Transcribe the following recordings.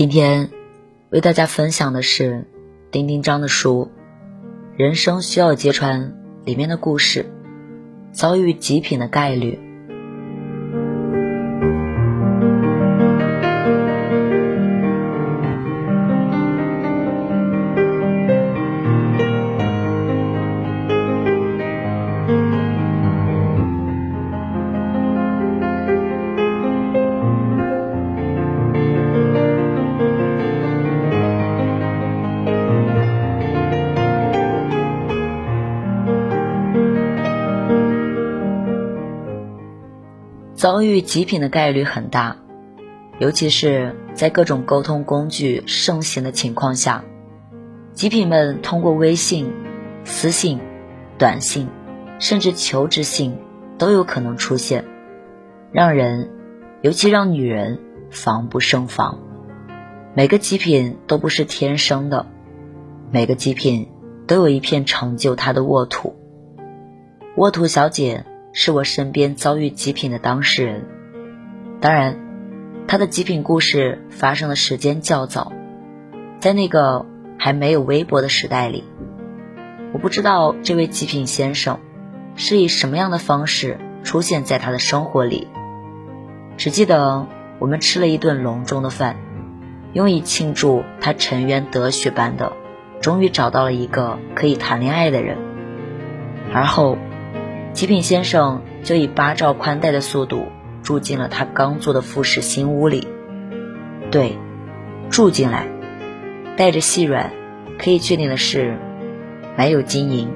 今天为大家分享的是丁丁章的书《人生需要揭穿》里面的故事，遭遇极品的概率。遭遇极品的概率很大，尤其是在各种沟通工具盛行的情况下，极品们通过微信、私信、短信，甚至求职信都有可能出现，让人，尤其让女人防不胜防。每个极品都不是天生的，每个极品都有一片成就他的沃土。沃土小姐。是我身边遭遇极品的当事人，当然，他的极品故事发生的时间较早，在那个还没有微博的时代里。我不知道这位极品先生是以什么样的方式出现在他的生活里，只记得我们吃了一顿隆重的饭，用以庆祝他沉冤得雪般的终于找到了一个可以谈恋爱的人，而后。极品先生就以八兆宽带的速度住进了他刚做的复式新屋里。对，住进来，带着细软。可以确定的是，没有金银。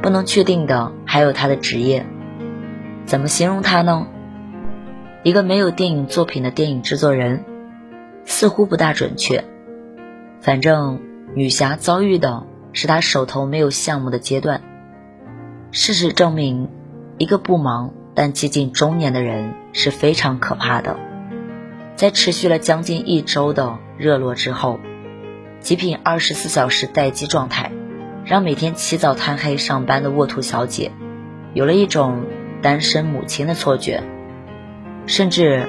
不能确定的还有他的职业。怎么形容他呢？一个没有电影作品的电影制作人，似乎不大准确。反正女侠遭遇的是他手头没有项目的阶段。事实证明，一个不忙但接近中年的人是非常可怕的。在持续了将近一周的热络之后，极品二十四小时待机状态，让每天起早贪黑上班的沃土小姐，有了一种单身母亲的错觉，甚至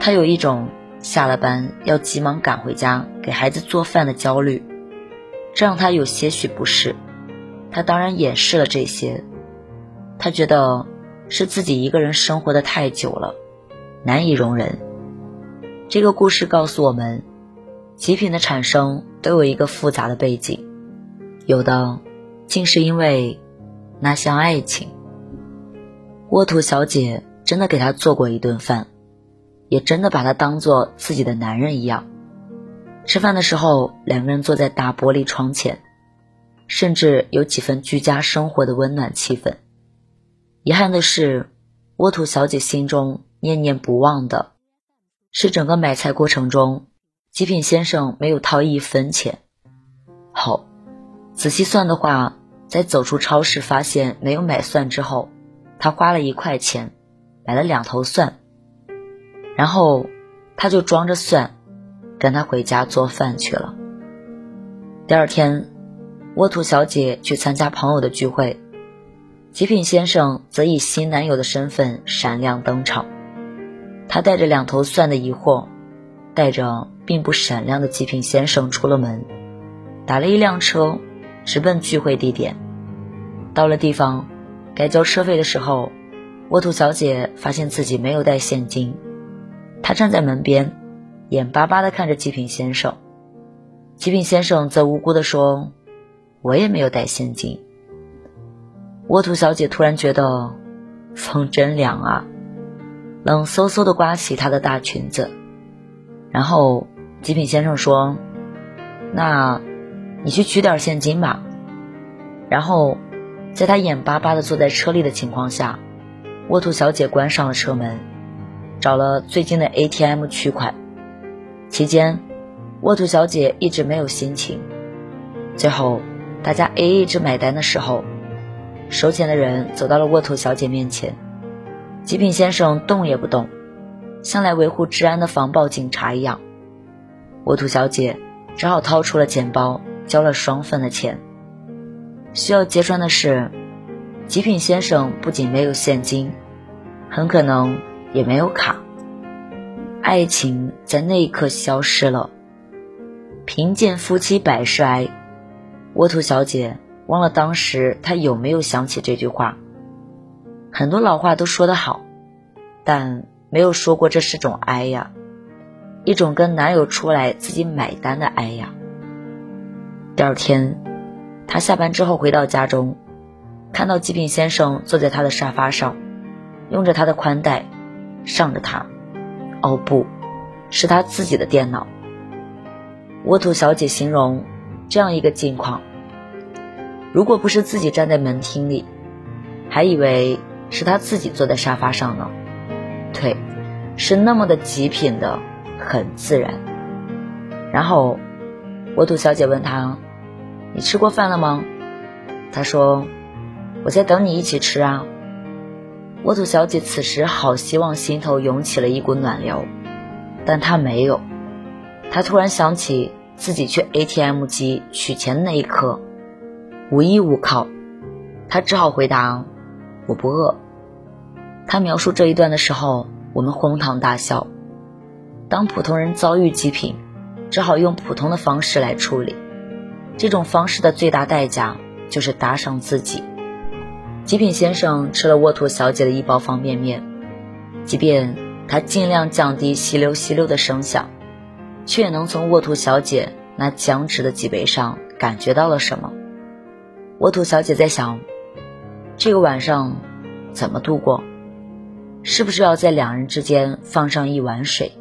她有一种下了班要急忙赶回家给孩子做饭的焦虑，这让她有些许不适。她当然掩饰了这些。他觉得是自己一个人生活的太久了，难以容忍。这个故事告诉我们，极品的产生都有一个复杂的背景，有的竟是因为那项爱情。沃土小姐真的给他做过一顿饭，也真的把他当做自己的男人一样。吃饭的时候，两个人坐在大玻璃窗前，甚至有几分居家生活的温暖气氛。遗憾的是，沃土小姐心中念念不忘的，是整个买菜过程中，极品先生没有掏一分钱。好，仔细算的话，在走出超市发现没有买蒜之后，他花了一块钱买了两头蒜，然后他就装着蒜，跟他回家做饭去了。第二天，沃土小姐去参加朋友的聚会。极品先生则以新男友的身份闪亮登场，他带着两头蒜的疑惑，带着并不闪亮的极品先生出了门，打了一辆车，直奔聚会地点。到了地方，该交车费的时候，沃土小姐发现自己没有带现金，她站在门边，眼巴巴地看着极品先生。极品先生则无辜地说：“我也没有带现金。”沃土小姐突然觉得风真凉啊，冷飕飕的刮起她的大裙子，然后极品先生说：“那，你去取点现金吧。”然后，在他眼巴巴的坐在车里的情况下，沃土小姐关上了车门，找了最近的 ATM 取款。期间，沃土小姐一直没有心情。最后，大家 AA 制买单的时候，收钱的人走到了沃土小姐面前，极品先生动也不动，像来维护治安的防暴警察一样。沃土小姐只好掏出了钱包，交了双份的钱。需要揭穿的是，极品先生不仅没有现金，很可能也没有卡。爱情在那一刻消失了。贫贱夫妻百事哀。沃土小姐忘了当时她有没有想起这句话。很多老话都说得好，但没有说过这是种哀呀，一种跟男友出来自己买单的哀呀。第二天。他下班之后回到家中，看到极品先生坐在他的沙发上，用着他的宽带，上着他，哦不，是他自己的电脑。沃土小姐形容这样一个境况：如果不是自己站在门厅里，还以为是他自己坐在沙发上呢。腿，是那么的极品的，很自然。然后，沃土小姐问他。你吃过饭了吗？他说：“我在等你一起吃啊。”沃土小姐此时好希望心头涌起了一股暖流，但她没有。她突然想起自己去 ATM 机取钱的那一刻，无依无靠，他只好回答：“我不饿。”他描述这一段的时候，我们哄堂大笑。当普通人遭遇极品，只好用普通的方式来处理。这种方式的最大代价就是打赏自己。极品先生吃了沃土小姐的一包方便面，即便他尽量降低吸溜吸溜的声响，却也能从沃土小姐那僵直的脊背上感觉到了什么。沃土小姐在想，这个晚上怎么度过？是不是要在两人之间放上一碗水？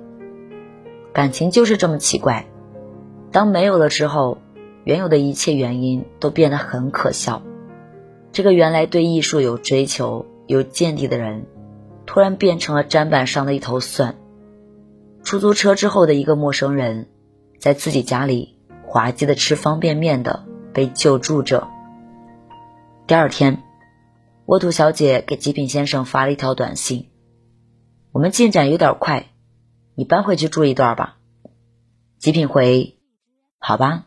感情就是这么奇怪，当没有了之后。原有的一切原因都变得很可笑。这个原来对艺术有追求、有见地的人，突然变成了砧板上的一头蒜。出租车之后的一个陌生人，在自己家里滑稽的吃方便面的被救助者。第二天，沃土小姐给极品先生发了一条短信：“我们进展有点快，你搬回去住一段吧。”极品回：“好吧。”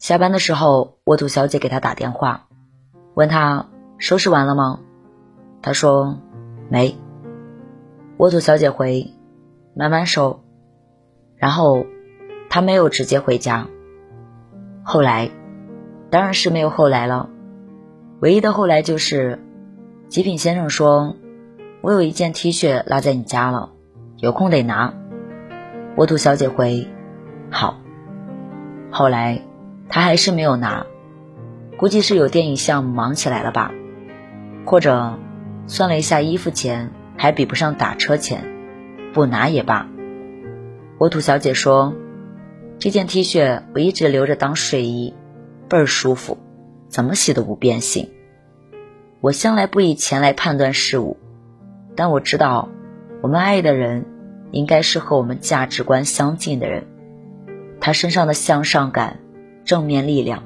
下班的时候，沃土小姐给他打电话，问他收拾完了吗？他说没。沃土小姐回，慢慢收。然后他没有直接回家。后来，当然是没有后来了。唯一的后来就是，极品先生说：“我有一件 T 恤落在你家了，有空得拿。”沃土小姐回：“好。”后来。他还是没有拿，估计是有电影项目忙起来了吧，或者算了一下衣服钱还比不上打车钱，不拿也罢。沃土小姐说：“这件 T 恤我一直留着当睡衣，倍儿舒服，怎么洗都不变形。我向来不以钱来判断事物，但我知道，我们爱的人应该是和我们价值观相近的人，他身上的向上感。”正面力量，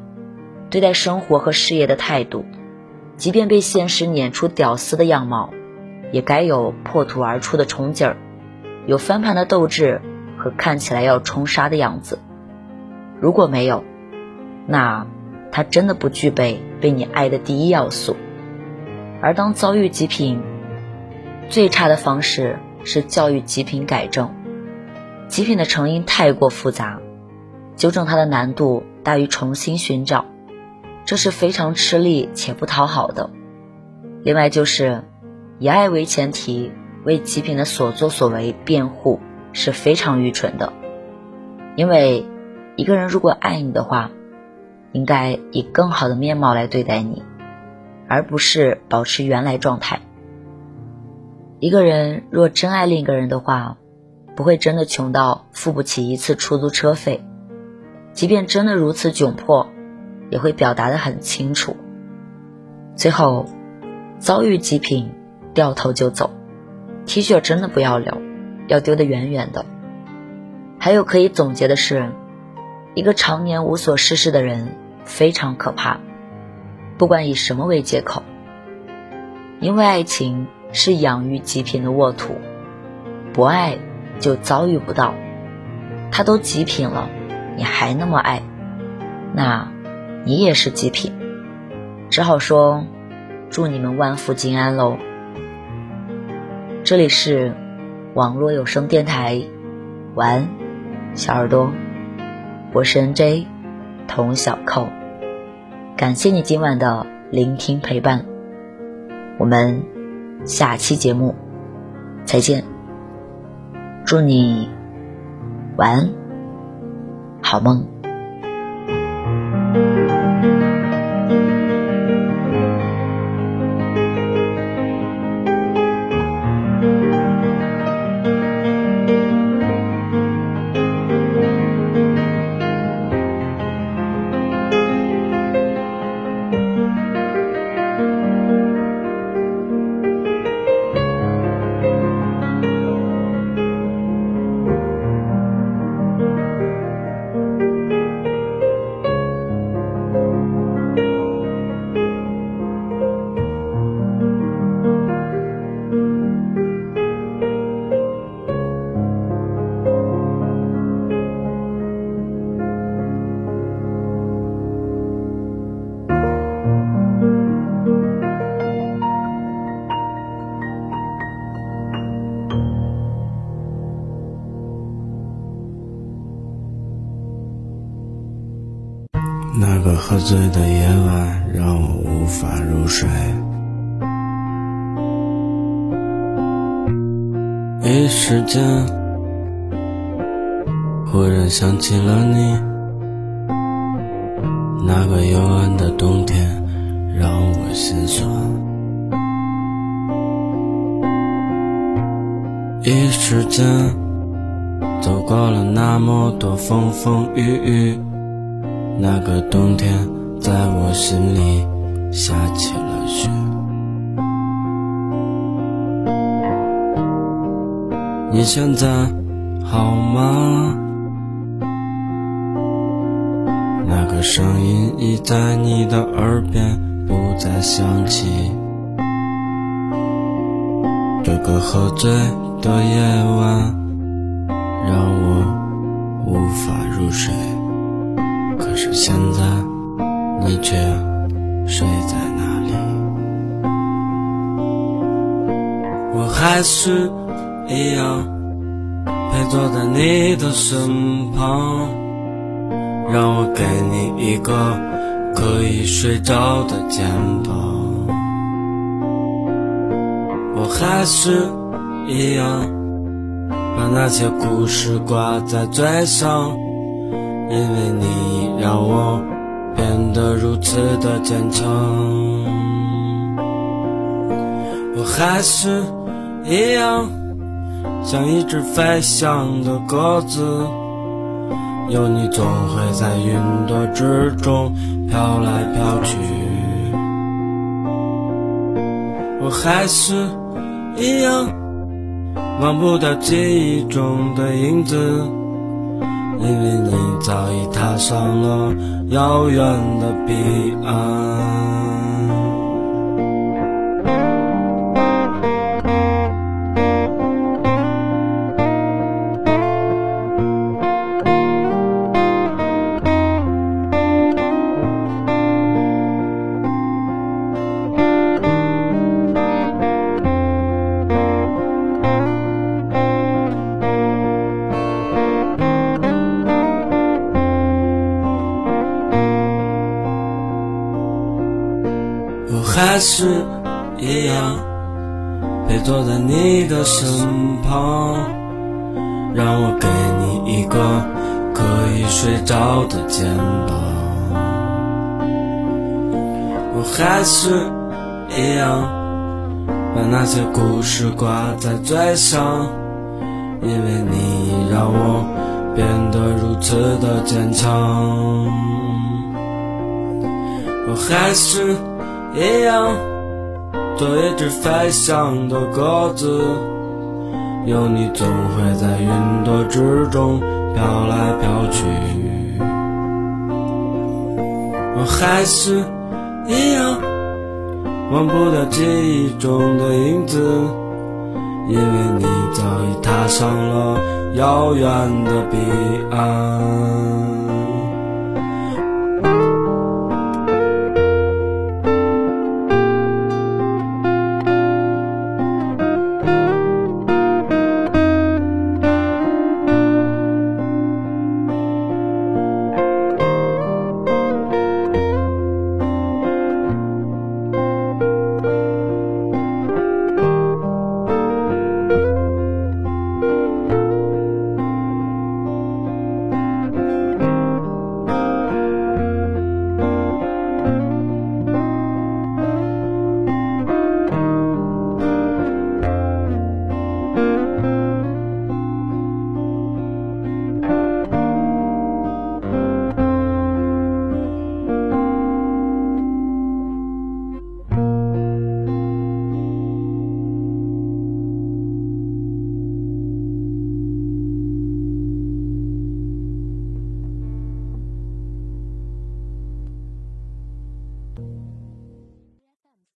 对待生活和事业的态度，即便被现实撵出屌丝的样貌，也该有破土而出的冲劲儿，有翻盘的斗志和看起来要冲杀的样子。如果没有，那他真的不具备被你爱的第一要素。而当遭遇极品，最差的方式是教育极品改正。极品的成因太过复杂，纠正它的难度。大于重新寻找，这是非常吃力且不讨好的。另外就是以爱为前提为极品的所作所为辩护是非常愚蠢的。因为一个人如果爱你的话，应该以更好的面貌来对待你，而不是保持原来状态。一个人若真爱另一个人的话，不会真的穷到付不起一次出租车费，即便真的如此窘迫，也会表达的很清楚。最后，遭遇极品，掉头就走，T 恤真的不要留，要丢得远远的。还有可以总结的是，一个常年无所事事的人非常可怕，不管以什么为借口，因为爱情是养育极品的沃土，不爱。就遭遇不到，他都极品了，你还那么爱，那，你也是极品，只好说，祝你们万福金安喽。这里是网络有声电台，晚安，小耳朵，我是 N J，童小扣，感谢你今晚的聆听陪伴，我们下期节目再见。祝你晚安，好梦。那个喝醉的夜晚让我无法入睡，一时间忽然想起了你。那个幽暗的冬天让我心酸，一时间走过了那么多风风雨雨。那个冬天，在我心里下起了雪。你现在好吗？那个声音已在你的耳边不再响起。这个喝醉的夜晚，让我无法入睡。现在，你却睡在哪里？我还是一样陪坐在你的身旁，让我给你一个可以睡着的肩膀。我还是一样把那些故事挂在嘴上。因为你让我变得如此的坚强，我还是一样像一只飞翔的鸽子，有你总会在云朵之中飘来飘去。我还是一样忘不掉记忆中的影子。因为你早已踏上了遥远的彼岸。还是一样陪坐在你的身旁，让我给你一个可以睡着的肩膀。我还是一样把那些故事挂在嘴上，因为你让我变得如此的坚强。我还是一样，做一只飞翔的鸽子，有你总会在云朵之中飘来飘去。我还是一样，忘不掉记忆中的影子，因为你早已踏上了遥远的彼岸。